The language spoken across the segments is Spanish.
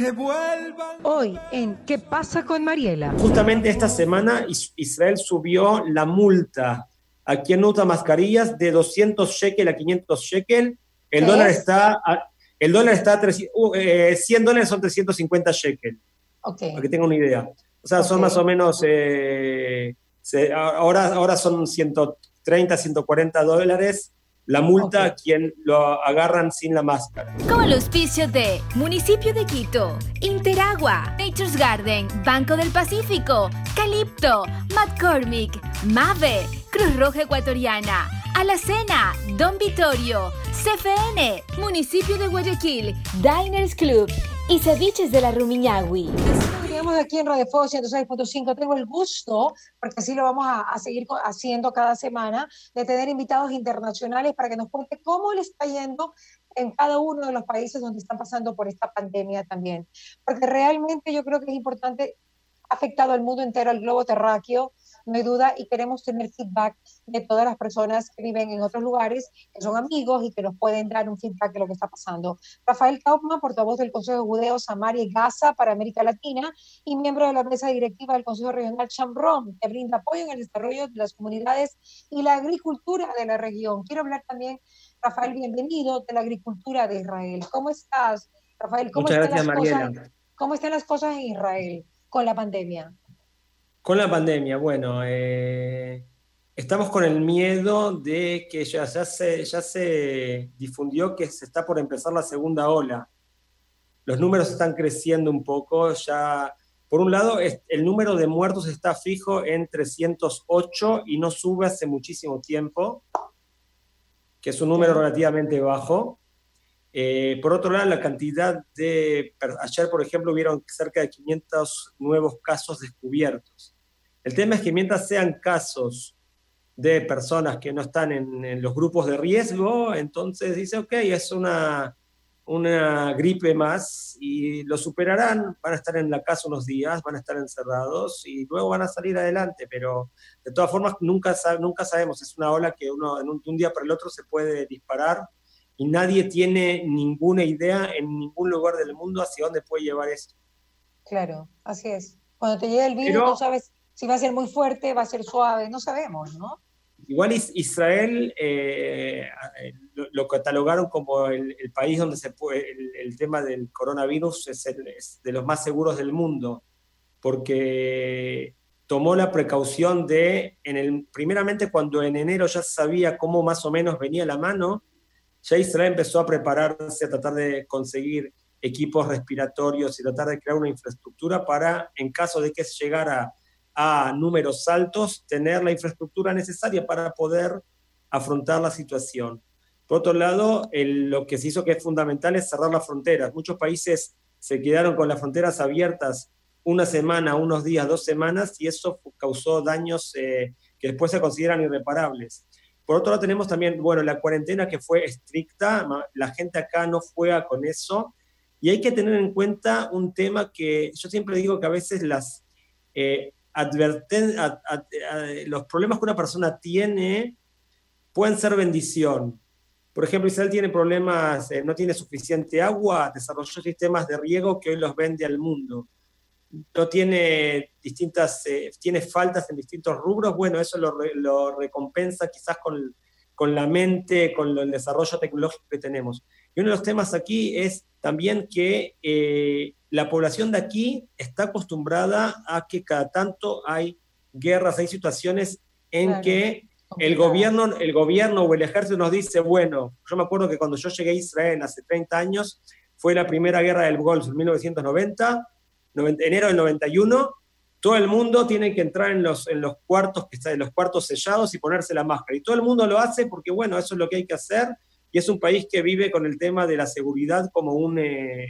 que vuelvan. Hoy en ¿Qué pasa con Mariela? Justamente esta semana Israel subió la multa a quien usa mascarillas de 200 shekel a 500 shekel. El dólar está el dólar está a 100 uh, dólares son 350 shekel. Okay. Para que tengan una idea. O sea, son más o menos, eh, ahora, ahora son 130, 140 dólares la multa a quien lo agarran sin la máscara. Como el auspicio de Municipio de Quito, Interagua, Nature's Garden, Banco del Pacífico, Calipto, McCormick, Mave, Cruz Roja Ecuatoriana, Alacena, Don Vittorio, CFN, Municipio de Guayaquil, Diners Club y Ceviches de la Rumiñahui aquí en Radio Fuego 106.5. Tengo el gusto, porque así lo vamos a, seguir haciendo cada semana, de tener invitados internacionales para que nos cuente cómo le está yendo en cada uno de los países donde están pasando por esta pandemia también. Porque realmente yo creo que es importante, ha afectado al mundo entero, al globo terráqueo, no hay duda, y queremos tener feedback de todas las personas que viven en otros lugares, que son amigos y que nos pueden dar un feedback de lo que está pasando. Rafael Kaufman, portavoz del Consejo Judeo Samaria y Gaza para América Latina y miembro de la mesa directiva del Consejo Regional Chambrón, que brinda apoyo en el desarrollo de las comunidades y la agricultura de la región. Quiero hablar también, Rafael, bienvenido, de la agricultura de Israel. ¿Cómo estás, Rafael? ¿Cómo, Muchas están, gracias, las cosas, ¿cómo están las cosas en Israel con la pandemia? Con la pandemia, bueno, eh, estamos con el miedo de que ya, ya, se, ya se difundió que se está por empezar la segunda ola. Los números están creciendo un poco, ya por un lado, el número de muertos está fijo en 308 y no sube hace muchísimo tiempo, que es un número relativamente bajo. Eh, por otro lado, la cantidad de... Ayer, por ejemplo, hubieron cerca de 500 nuevos casos descubiertos. El tema es que mientras sean casos de personas que no están en, los grupos de riesgo, entonces dice, ok, es una, una gripe más y lo superarán, van a estar en la casa unos días, van a estar encerrados y luego van a salir adelante, pero de todas formas nunca, nunca sabemos, es una ola que uno en un, un día para el otro se puede disparar y nadie tiene ninguna idea en ningún lugar del mundo hacia dónde puede llevar esto. Claro, así es. Cuando te llega el virus no sabes si va a ser muy fuerte, va a ser suave, no sabemos, ¿no? Igual Israel eh, lo, catalogaron como el, país donde se puede, el, tema del coronavirus es, es, de los más seguros del mundo, porque tomó la precaución de, en el, primeramente cuando en enero ya sabía cómo más o menos venía la mano, ya Israel empezó a prepararse, a tratar de conseguir equipos respiratorios y tratar de crear una infraestructura para, en caso de que llegara a números altos, tener la infraestructura necesaria para poder afrontar la situación. Por otro lado, lo que se hizo que es fundamental es cerrar las fronteras. Muchos países se quedaron con las fronteras abiertas una semana, unos días, dos semanas, y eso causó daños eh, que después se consideran irreparables. Por otro lado, tenemos también, bueno, la cuarentena que fue estricta, la gente acá no juega con eso, y hay que tener en cuenta un tema que yo siempre digo que a veces las eh, los problemas que una persona tiene pueden ser bendición. Por ejemplo, Israel tiene problemas, eh, no tiene suficiente agua, desarrolló sistemas de riego que hoy los vende al mundo no tiene distintas, eh, tiene faltas en distintos rubros, bueno, eso lo, recompensa quizás con, la mente, con el desarrollo tecnológico que tenemos. Y uno de los temas aquí es también que eh, la población de aquí está acostumbrada a que cada tanto hay guerras, hay situaciones en que el gobierno, el gobierno o el ejército nos dice, bueno, yo me acuerdo que cuando yo llegué a Israel hace 30 años, fue la primera guerra del Golfo en 1990, enero del 91, todo el mundo tiene que entrar en los, en los cuartos que en los cuartos sellados y ponerse la máscara. Y todo el mundo lo hace porque, bueno, eso es lo que hay que hacer. Y es un país que vive con el tema de la seguridad como un, eh,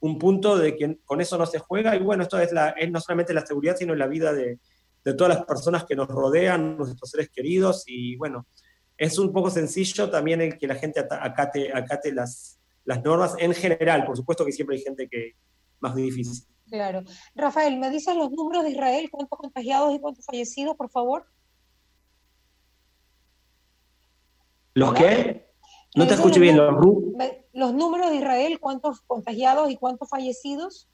un punto de que con eso no se juega. Y bueno, esto es, la, es no solamente la seguridad, sino la vida de, de todas las personas que nos rodean, nuestros seres queridos. Y bueno, es un poco sencillo también el que la gente acate, acate las, las normas en general. Por supuesto que siempre hay gente que, más difícil. Claro. Rafael, ¿me dices los números de Israel? ¿Cuántos contagiados y cuántos fallecidos, por favor? ¿Los qué? No te escuché bien. Los, los números de Israel, cuántos contagiados y cuántos fallecidos.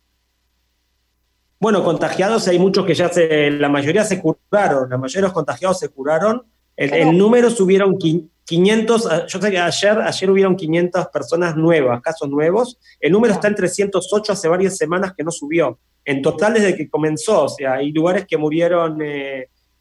Bueno, contagiados hay muchos que ya se, la mayoría se curaron, la mayoría de los contagiados se curaron. El, número subieron 500, ah, yo sé que ayer, ayer hubieron 500 personas nuevas, casos nuevos. El número está en 308 hace varias semanas que no subió. En total desde que comenzó, o sea, hay lugares que murieron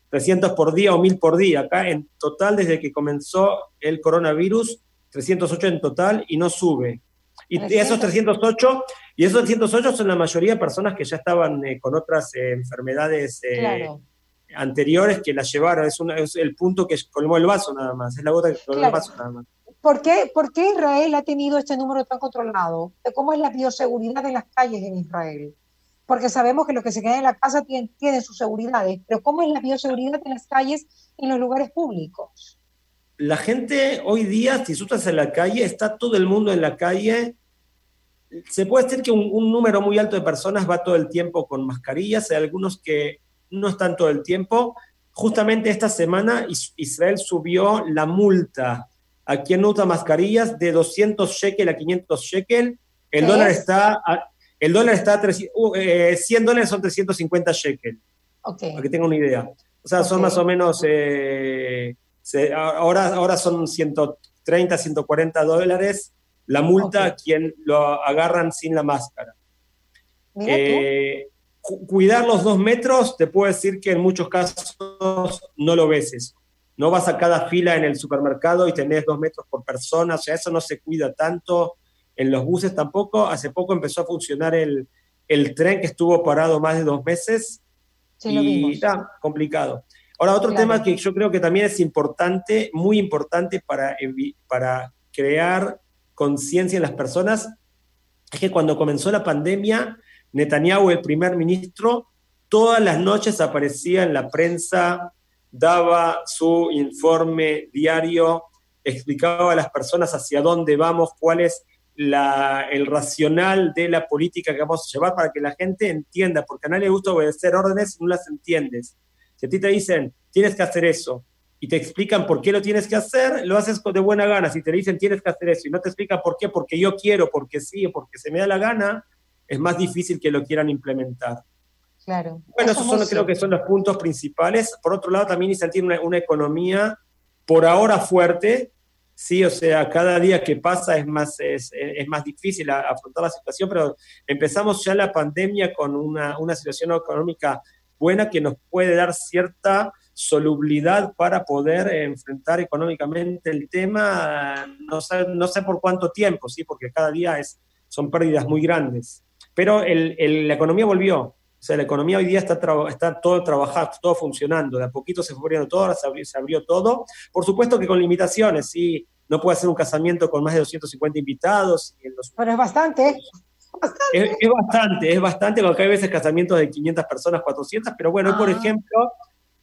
300 eh, por día o 1000 por día. Acá en total desde que comenzó el coronavirus, 308 en total y no sube. Y esos 308, y esos 308 son la mayoría de personas que ya estaban eh, con otras eh, enfermedades anteriores que las llevaron. Es, es, el punto que colmó el vaso nada más, es la gota que colmó el vaso nada más. ¿Por qué, ¿Por qué Israel ha tenido este número tan controlado? ¿Cómo es la bioseguridad en las calles en Israel? Porque sabemos que los que se quedan en la casa tienen, tienen sus seguridades, pero ¿cómo es la bioseguridad en las calles y en los lugares públicos? La gente hoy día, si tú estás en la calle, está todo el mundo en la calle. Se puede decir que un, un número muy alto de personas va todo el tiempo con mascarillas, hay algunos que no están todo el tiempo. Justamente esta semana Israel subió la multa a quien no usa mascarillas de 200 shekel a 500 shekel. El dólar está, el dólar está a 100 uh, dólares son 350 shekel. Para que tengan una idea. O sea, son más o menos, eh, ahora, ahora son 130, 140 dólares la multa a quien lo agarran sin la máscara. Eh, cuidar los dos metros, te puedo decir que en muchos casos no lo ves No vas a cada fila en el supermercado y tenés dos metros por persona, o sea, eso no se cuida tanto. En los buses tampoco. Hace poco empezó a funcionar el, tren que estuvo parado más de dos meses y está complicado. Ahora, otro tema que yo creo que también es importante, muy importante para, para crear conciencia en las personas, es que cuando comenzó la pandemia, Netanyahu, el primer ministro, todas las noches aparecía en la prensa, daba su informe diario, explicaba a las personas hacia dónde vamos, cuál es el racional de la política que vamos a llevar para que la gente entienda, porque a nadie le gusta obedecer órdenes no las entiendes. Si a ti te dicen, tienes que hacer eso, y te explican por qué lo tienes que hacer, lo haces de buena gana. Si te dicen, tienes que hacer eso, y no te explican por qué, porque yo quiero, porque sí, porque se me da la gana, es más difícil que lo quieran implementar. Claro. Bueno, esos son, creo que son los puntos principales. Por otro lado, también Israel tiene una, economía por ahora fuerte, sí, o sea, cada día que pasa es más, es, más difícil afrontar la situación, pero empezamos ya la pandemia con una, una situación económica buena que nos puede dar cierta solubilidad para poder enfrentar económicamente el tema, no sé, no sé por cuánto tiempo, sí, porque cada día es, son pérdidas muy grandes. Pero la economía volvió. O sea, la economía hoy día está, está todo trabajando, todo funcionando. De a poquito se fue abriendo todo, se abrió, se abrió todo. Por supuesto que con limitaciones, sí. No puede hacer un casamiento con más de 250 invitados. Pero es bastante. Es, bastante, es bastante, porque hay veces casamientos de 500 personas, 400, pero bueno, hoy por ah. ejemplo,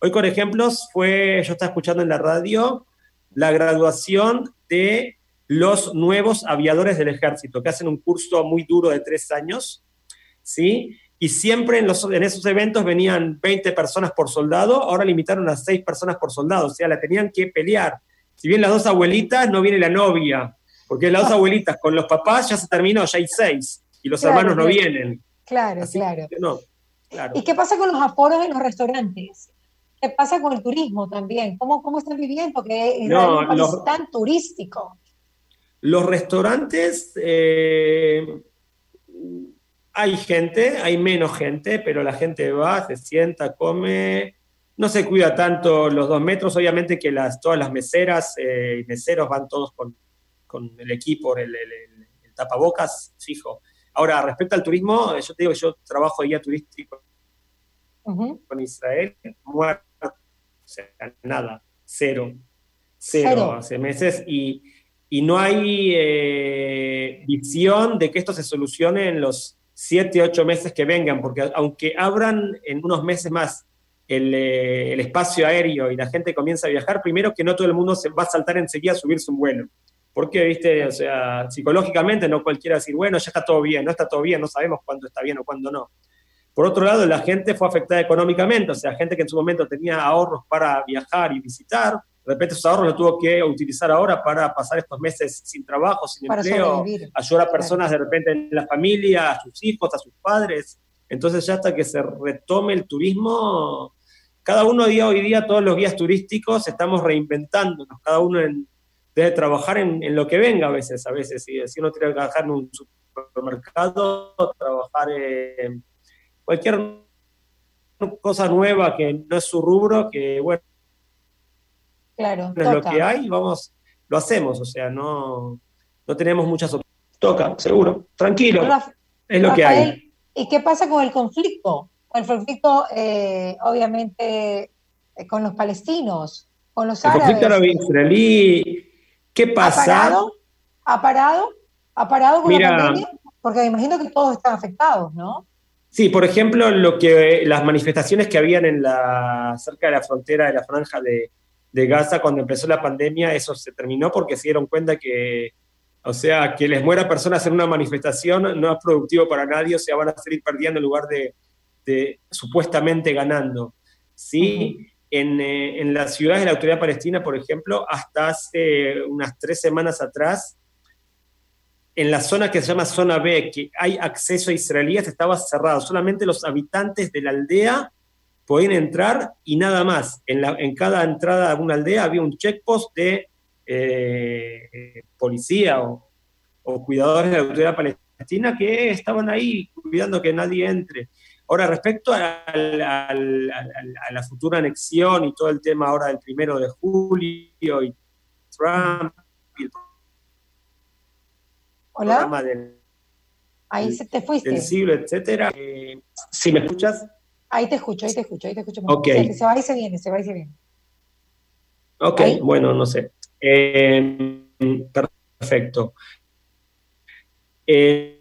hoy por ejemplo fue, yo estaba escuchando en la radio la graduación de los nuevos aviadores del ejército, que hacen un curso muy duro de tres años, ¿sí? Y siempre en, los, en esos eventos venían 20 personas por soldado, ahora limitaron a 6 personas por soldado, o sea, la tenían que pelear. Si bien las dos abuelitas, no viene la novia, porque las dos abuelitas con los papás ya se terminó, ya hay 6, y los hermanos no vienen. Claro, claro. ¿Y qué pasa con los aforos en los restaurantes? ¿Qué pasa con el turismo también? ¿Cómo, cómo están viviendo? Que es un país tan turístico. Los restaurantes, eh, hay gente, hay menos gente, pero la gente va, se sienta, come, no se cuida tanto los dos metros, obviamente que las, todas las meseras eh, y meseros van todos con, el equipo, el, tapabocas fijo. Ahora, respecto al turismo, yo te digo, yo trabajo guía turístico con Israel, muerto, o sea, nada, cero, cero, hace meses, y y no hay eh, visión de que esto se solucione en los siete, ocho meses que vengan, porque aunque abran en unos meses más eh, el, espacio aéreo y la gente comienza a viajar, primero que no todo el mundo se va a saltar enseguida a subirse un vuelo. Porque, viste, o sea, psicológicamente no cualquiera decir, bueno, ya está todo bien, no está todo bien, no sabemos cuándo está bien o cuándo no. Por otro lado, la gente fue afectada económicamente, o sea, gente que en su momento tenía ahorros para viajar y visitar, de repente sus ahorros los tuvo que utilizar ahora para pasar estos meses sin trabajo, sin empleo, ayudar a personas de repente en la familia, a sus hijos, a sus padres. Entonces ya hasta que se retome el turismo, cada uno día hoy día, todos los guías turísticos estamos reinventándonos, cada uno debe trabajar en, lo que venga a veces, a veces, si, si uno tiene que trabajar en un supermercado, trabajar en cualquier cosa nueva que no es su rubro, que bueno, claro, es lo que hay, vamos, lo hacemos, o sea, no, no tenemos muchas opciones. Toca, seguro, tranquilo, es lo que hay. ¿Y qué pasa con el conflicto? El conflicto, eh, obviamente, eh, con los palestinos, con los árabes. El conflicto árabe-israelí, ¿qué pasa? ¿Ha parado? ¿Ha parado? ¿Ha parado con la pandemia? Porque me imagino que todos están afectados, ¿no? Sí, por ejemplo, lo que las manifestaciones que habían en la cerca de la frontera de la franja de, Gaza cuando empezó la pandemia, eso se terminó porque se dieron cuenta que, o sea, que les muera personas en una manifestación no es productivo para nadie, o sea, van a seguir perdiendo en lugar de, supuestamente ganando. Sí, en, eh, en las ciudades de la autoridad palestina, por ejemplo, hasta hace unas tres semanas atrás, en la zona que se llama zona B, que hay acceso a israelíes, estaba cerrado. Solamente los habitantes de la aldea podían entrar y nada más. En, la, en cada entrada de una aldea había un checkpost de eh, policía o, cuidadores de la autoridad palestina que estaban ahí cuidando que nadie entre. Ahora, respecto a, la futura anexión y todo el tema ahora del primero de julio y Trump y el Hola. ahí se te fuiste. Del siglo, etcétera. Eh, ¿Sí me escuchas? Ahí te escucho, ahí te escucho, ahí te escucho. Ok. Se, va y se viene, se va y se viene. Ok, bueno, no sé. Eh, perfecto. Eh,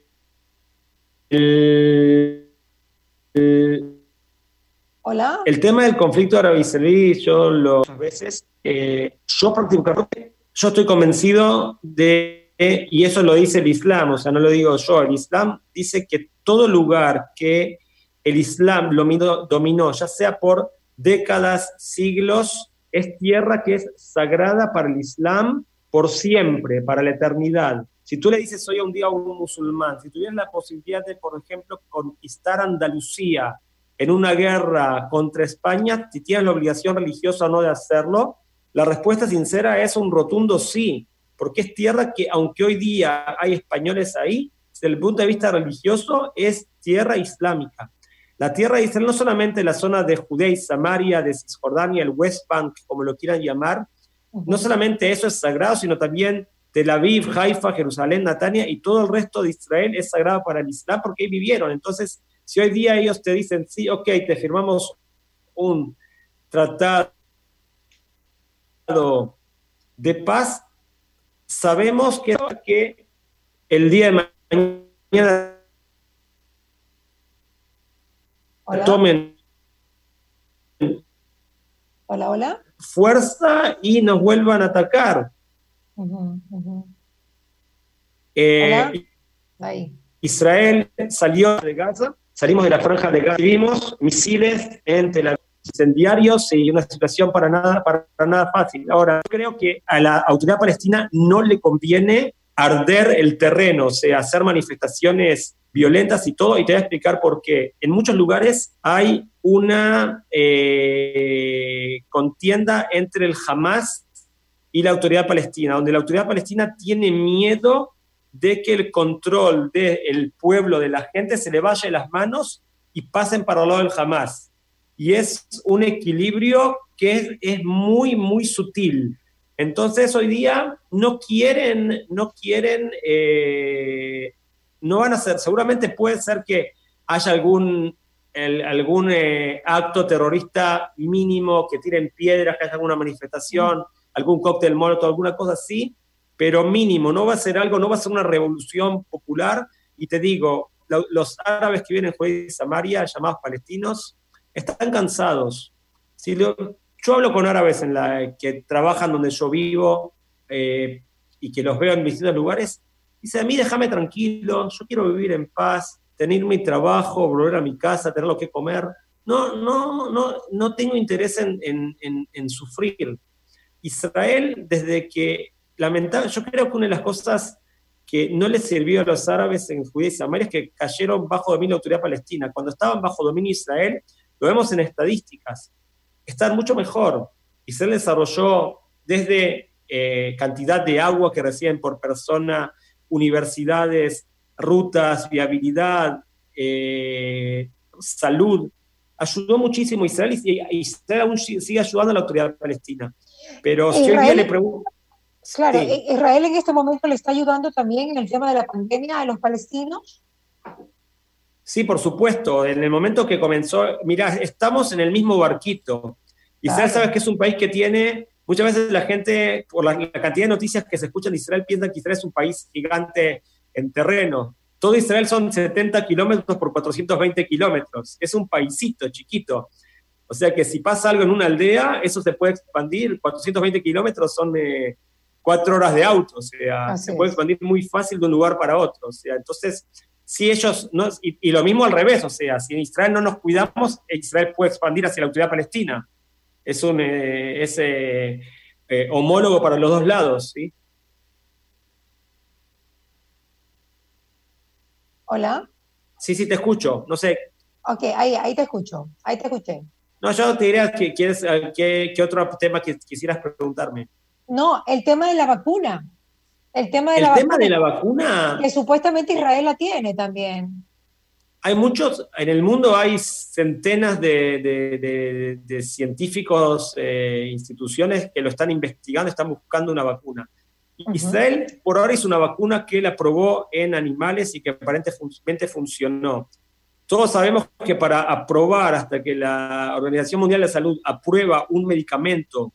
Hola. El tema del conflicto árabe-israelí, yo lo muchas veces, yo prácticamente, yo estoy convencido de y eso lo dice el Islam, o sea, no lo digo yo, el Islam dice que todo lugar que el Islam dominó, dominó ya sea por décadas, siglos, es tierra que es sagrada para el Islam por siempre, para la eternidad. Si tú le dices hoy un día a un musulmán, si tuvieras la posibilidad de, por ejemplo, conquistar Andalucía en una guerra contra España, si tienes la obligación religiosa o no de hacerlo, la respuesta sincera es un rotundo sí porque es tierra que, aunque hoy día hay españoles ahí, desde el punto de vista religioso, es tierra islámica. La tierra de Israel no solamente la zona de Judea y Samaria, de Cisjordania, el West Bank, como lo quieran llamar, no solamente eso es sagrado, sino también Tel Aviv, Haifa, Jerusalén, Natania y todo el resto de Israel es sagrado para el Islam porque ahí vivieron. Entonces, si hoy día ellos te dicen, sí, ok, te firmamos un tratado de paz, sabemos que, que el día de mañana tomen. Hola, hola. fuerza y nos vuelvan a atacar. Eh, Israel salió de Gaza, salimos de la franja de Gaza, vimos misiles entre la incendiarios y una situación para nada, para nada fácil. Ahora, creo que a la autoridad palestina no le conviene arder el terreno, o sea, hacer manifestaciones violentas y todo, y te voy a explicar por qué. En muchos lugares hay una eh, contienda entre el Hamas y la autoridad palestina, donde la autoridad palestina tiene miedo de que el control del pueblo, de la gente, se le vaya de las manos y pasen para el lado del Hamas y es un equilibrio que es, muy, muy sutil. Entonces hoy día no quieren, no quieren, eh, no van a ser, seguramente puede ser que haya algún, algún eh, acto terrorista mínimo, que tiren piedras, que haya alguna manifestación, algún cóctel muerto, alguna cosa así, pero mínimo, no va a ser algo, no va a ser una revolución popular. Y te digo, los árabes que vienen de Samaria, llamados palestinos, están cansados. Si yo hablo con árabes en la, que trabajan donde yo vivo eh, y que los veo en distintos lugares, dice, a mí déjame tranquilo, yo quiero vivir en paz, tener mi trabajo, volver a mi casa, tener lo que comer. No, no, no, no tengo interés en, en, en, sufrir. Israel, desde que, lamentable, yo creo que una de las cosas que no les sirvió a los árabes en Judea y Samaria es que cayeron bajo dominio de la autoridad palestina. Cuando estaban bajo dominio de Israel, lo vemos en estadísticas, están mucho mejor. Israel desarrolló desde eh, cantidad de agua que reciben por persona, universidades, rutas, viabilidad, eh, salud. Ayudó muchísimo Israel y Israel aún sigue ayudando a la autoridad palestina. Pero si hoy día le pregunto... Claro, Israel en este momento le está ayudando también en el tema de la pandemia a los palestinos. Sí, por supuesto. En el momento que comenzó, mira, estamos en el mismo barquito. Israel, sabes que es un país que tiene Muchas veces la gente, por la, cantidad de noticias que se escuchan de Israel, piensa que Israel es un país gigante en terreno. Todo Israel son 70 kilómetros por 420 kilómetros. Es un paisito chiquito. O sea que si pasa algo en una aldea, eso se puede expandir. 420 kilómetros son eh, cuatro horas de auto. O sea, se puede expandir muy fácil de un lugar para otro. O sea, entonces, si ellos no. Y, y, lo mismo al revés. O sea, si en Israel no nos cuidamos, Israel puede expandir hacia la autoridad palestina es un eh, eh, eh, homólogo para los dos lados, ¿sí? Hola. Sí, sí, te escucho. No sé. Ok, ahí, ahí te escucho. Ahí te escuché. No, yo te diría que quieres, ¿qué, otro tema que quisieras preguntarme? No, el tema de la vacuna. El tema de, ¿El la, tema vacuna, de la vacuna. Que supuestamente Israel la tiene también hay muchos, en el mundo hay centenas de, científicos, eh, instituciones que lo están investigando, están buscando una vacuna. Israel por ahora hizo una vacuna que la probó en animales y que aparentemente funcionó. Todos sabemos que para aprobar, hasta que la Organización Mundial de la Salud aprueba un medicamento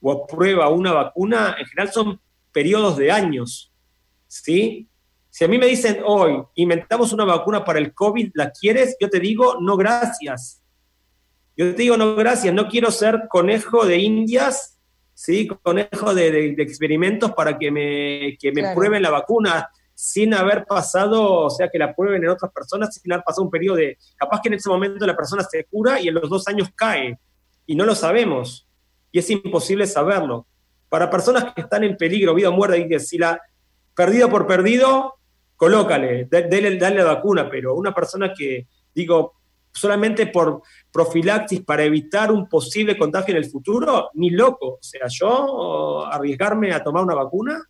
o aprueba una vacuna, en general son periodos de años. ¿sí? Si a mí me dicen hoy, inventamos una vacuna para el COVID, ¿la quieres? Yo te digo, no, gracias. Yo te digo, no, gracias. No quiero ser conejo de indias, ¿sí? Conejo de, experimentos para que me, que me prueben la vacuna sin haber pasado, o sea, que la prueben en otras personas, sin haber pasado un periodo de, capaz que en ese momento la persona se cura y en los dos años cae, y no lo sabemos, y es imposible saberlo. Para personas que están en peligro, vida o muerte, y que si la perdido por perdido, colócale, dale, la vacuna, pero una persona que, digo, solamente por profilaxis para evitar un posible contagio en el futuro, ni loco. O sea, yo arriesgarme a tomar una vacuna.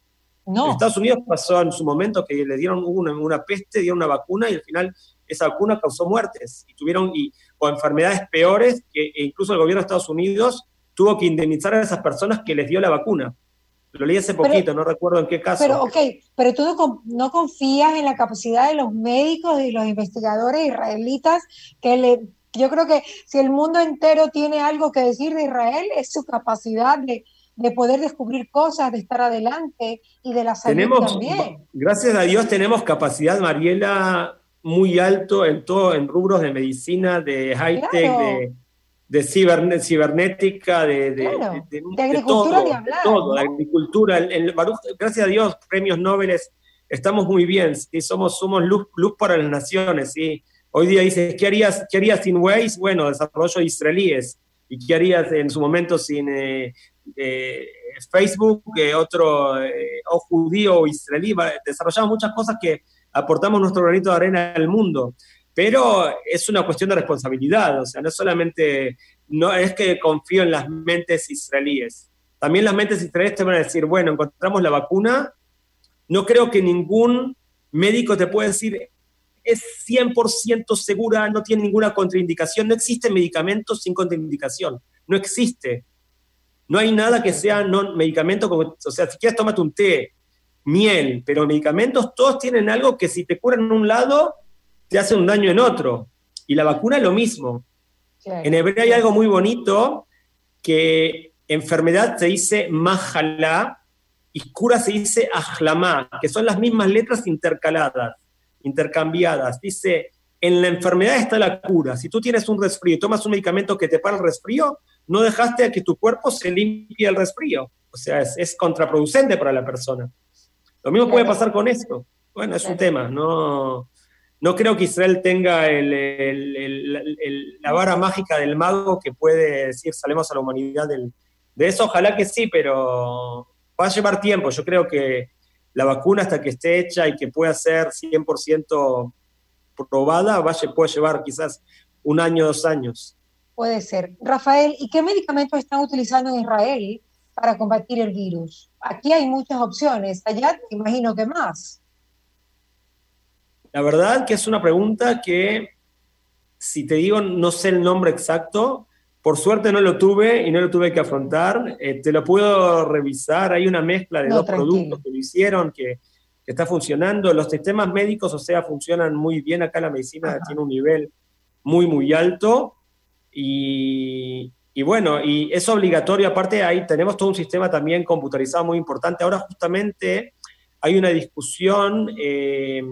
No. En Estados Unidos pasó en su momento que le dieron una, una peste, dieron una vacuna y al final esa vacuna causó muertes y tuvieron y, o enfermedades peores que e incluso el gobierno de Estados Unidos tuvo que indemnizar a esas personas que les dio la vacuna. Lo leí hace poquito, no recuerdo en qué caso. Pero, ok, pero tú no, confías en la capacidad de los médicos y los investigadores israelitas que le... Yo creo que si el mundo entero tiene algo que decir de Israel es su capacidad de, poder descubrir cosas, de estar adelante y de la salud tenemos, también. Gracias a Dios tenemos capacidad, Mariela, muy alto en todo, en rubros de medicina, de high-tech, de de cibernética, de, de, agricultura todo, hablar, todo, agricultura. gracias a Dios, premios Nobel, estamos muy bien, ¿sí? somos, somos luz, luz para las naciones. ¿sí? Hoy día dices, ¿qué harías, ¿qué harías sin Waze? Bueno, desarrollo israelíes. ¿Y qué harías en su momento sin eh, eh, Facebook, otro, eh, o judío o israelí? Desarrollamos muchas cosas que aportamos nuestro granito de arena al mundo pero es una cuestión de responsabilidad, o sea, no solamente, no es que confío en las mentes israelíes, también las mentes israelíes te van a decir, bueno, encontramos la vacuna, no creo que ningún médico te pueda decir, es 100% segura, no tiene ninguna contraindicación, no existe medicamento sin contraindicación, no existe. No hay nada que sea no medicamento, como, o sea, si quieres tómate un té, miel, pero medicamentos todos tienen algo que si te curan en un lado, te hace un daño en otro. Y la vacuna es lo mismo. En hebreo hay algo muy bonito que enfermedad se dice mahalá y cura se dice ajlamá, que son las mismas letras intercaladas, intercambiadas. Dice, en la enfermedad está la cura. Si tú tienes un resfrío y tomas un medicamento que te para el resfrío, no dejaste a que tu cuerpo se limpie el resfrío. O sea, es, contraproducente para la persona. Lo mismo puede pasar con esto. Bueno, es un tema, no, no creo que Israel tenga la vara mágica del mago que puede decir salemos a la humanidad del, de eso ojalá que sí, pero va a llevar tiempo. Yo creo que la vacuna hasta que esté hecha y que pueda ser 100% probada, va a, puede llevar quizás un año, dos años. Puede ser. Rafael, ¿y qué medicamentos están utilizando en Israel para combatir el virus? Aquí hay muchas opciones, allá imagino que más. La verdad que es una pregunta que, si te digo, no sé el nombre exacto, por suerte no lo tuve y no lo tuve que afrontar. Eh, te lo puedo revisar. Hay una mezcla de dos productos que lo hicieron que, está funcionando. Los sistemas médicos, o sea, funcionan muy bien. Acá la medicina tiene un nivel muy, muy alto. Y, bueno, y es obligatorio. Aparte, ahí tenemos todo un sistema también computarizado muy importante. Ahora, justamente, hay una discusión. Eh,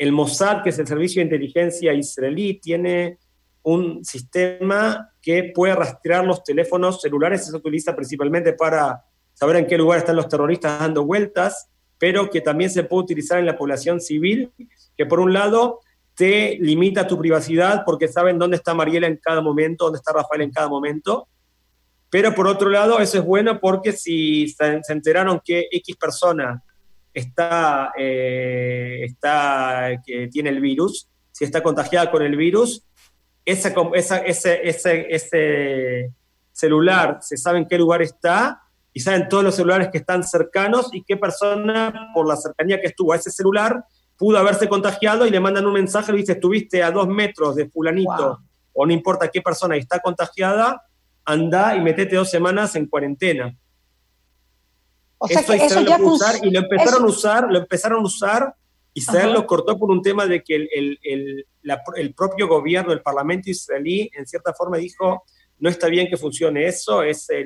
el Mossad, que es el servicio de inteligencia israelí, tiene un sistema que puede rastrear los teléfonos celulares, se utiliza principalmente para saber en qué lugar están los terroristas dando vueltas, pero que también se puede utilizar en la población civil, que por un lado te limita tu privacidad porque saben dónde está Mariela en cada momento, dónde está Rafael en cada momento, pero por otro lado eso es bueno porque si se, enteraron que X persona está, eh, está, que tiene el virus, si está contagiada con el virus, esa, ese, ese, ese celular, se sabe en qué lugar está y saben todos los celulares que están cercanos y qué persona, por la cercanía que estuvo a ese celular, pudo haberse contagiado y le mandan un mensaje, le dice, estuviste a dos metros de fulanito, o no importa qué persona está contagiada, anda y metete dos semanas en cuarentena. O sea eso, eso ya usar, y lo empezaron a usar, lo empezaron a usar Israel lo cortó por un tema de que el, el, el, propio gobierno, el parlamento israelí, en cierta forma dijo, no está bien que funcione eso, es eh,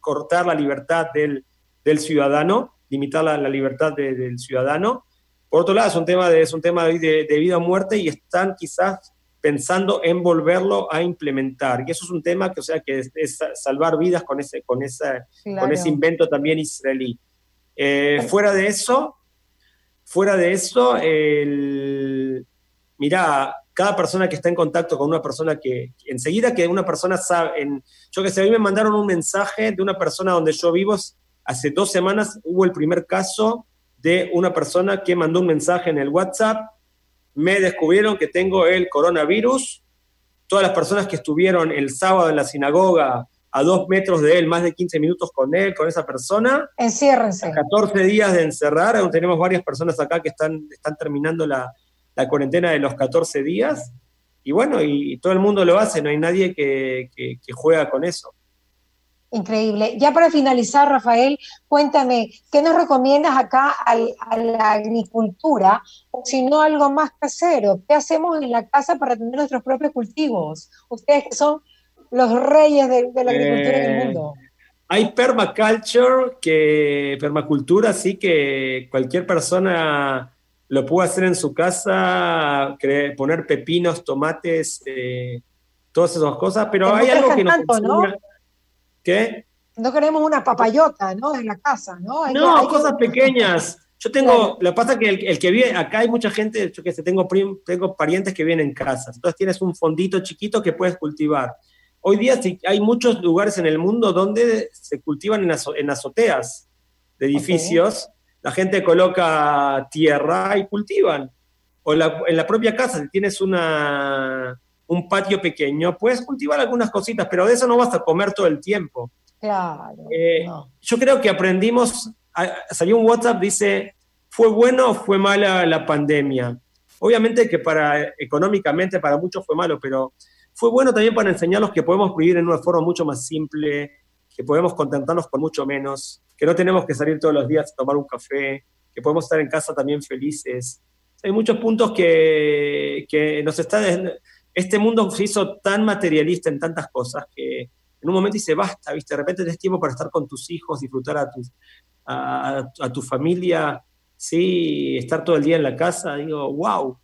cortar la libertad del, del ciudadano, limitar la, la libertad del ciudadano. Por otro lado, es un tema de, es un tema de, de, vida o muerte y están quizás pensando en volverlo a implementar. Y eso es un tema que, o sea, que es, salvar vidas con ese, con, esa, con ese invento también israelí. Eh, fuera de eso, Fuera de eso, el, mira, cada persona que está en contacto con una persona que, enseguida que una persona sabe, en, yo que sé, a mí me mandaron un mensaje de una persona donde yo vivo, hace dos semanas hubo el primer caso de una persona que mandó un mensaje en el WhatsApp, me descubrieron que tengo el coronavirus, todas las personas que estuvieron el sábado en la sinagoga a dos metros de él, más de 15 minutos con él, con esa persona. Enciérrense. 14 días de encerrar, aún tenemos varias personas acá que están, están terminando la, cuarentena de los 14 días. Y bueno, y, todo el mundo lo hace, no hay nadie que, juega con eso. Increíble. Ya para finalizar, Rafael, cuéntame, ¿qué nos recomiendas acá a la agricultura o si no algo más casero? ¿Qué hacemos en la casa para tener nuestros propios cultivos? Ustedes que son los reyes de, la agricultura en el eh, mundo. Hay permaculture, que permacultura sí que cualquier persona lo puede hacer en su casa, poner pepinos, tomates, eh, todas esas cosas, pero hay algo que nos ¿no? ¿Qué? No queremos una papayota, ¿no? En la casa, ¿no? no, cosas pequeñas. Yo tengo, lo que pasa es que el, que vive, acá hay mucha gente, yo que sé, tengo, tengo parientes que vienen en casas, entonces tienes un fondito chiquito que puedes cultivar. Hoy día hay muchos lugares en el mundo donde se cultivan en, azoteas de edificios. La gente coloca tierra y cultivan. O en la propia casa, si tienes una, un patio pequeño, puedes cultivar algunas cositas, pero de eso no vas a comer todo el tiempo. Claro. Eh, yo creo que aprendimos, salió un WhatsApp, dice, ¿fue bueno o fue mala la pandemia? Obviamente que para económicamente para muchos fue malo, pero fue bueno también para enseñarnos que podemos vivir en una forma mucho más simple, que podemos contentarnos con mucho menos, que no tenemos que salir todos los días a tomar un café, que podemos estar en casa también felices. Hay muchos puntos que, que nos está... Este mundo se hizo tan materialista en tantas cosas que en un momento dice, basta, ¿viste? De repente tienes tiempo para estar con tus hijos, disfrutar a, tus, a, tu familia, sí, estar todo el día en la casa. Digo, wow.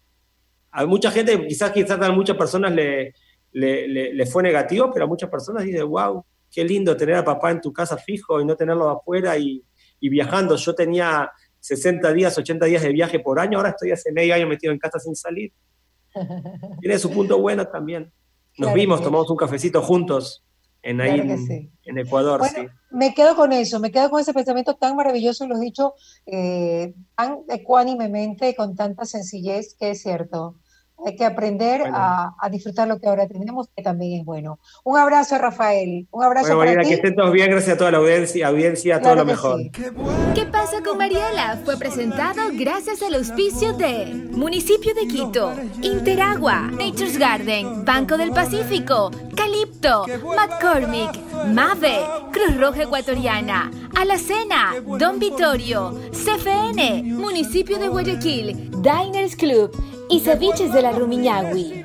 A mucha gente, quizás, quizás a muchas personas le, le, fue negativo, pero a muchas personas dicen, wow, qué lindo tener a papá en tu casa fijo y no tenerlo afuera y, viajando. Yo tenía 60 días, 80 días de viaje por año, ahora estoy hace medio año metido en casa sin salir. Tiene su punto bueno también. Nos vimos, tomamos un cafecito juntos en ahí en, Ecuador. sí. Me quedo con eso, me quedo con ese pensamiento tan maravilloso, lo has dicho eh, tan ecuánimemente, con tanta sencillez, que es cierto. Hay que aprender a, disfrutar lo que ahora tenemos, que también es bueno. Un abrazo, Rafael. Un abrazo bueno, para Que estén todos bien, gracias a toda la audiencia, audiencia todo lo mejor. ¿Qué pasa con Mariela? Fue presentado gracias al auspicio de Municipio de Quito, Interagua, Nature's Garden, Banco del Pacífico, Calipto, McCormick, Mave, Cruz Roja Ecuatoriana, Alacena, Don Vittorio, CFN, Municipio de Guayaquil, Diners Club y ceviches de la Rumiñahui.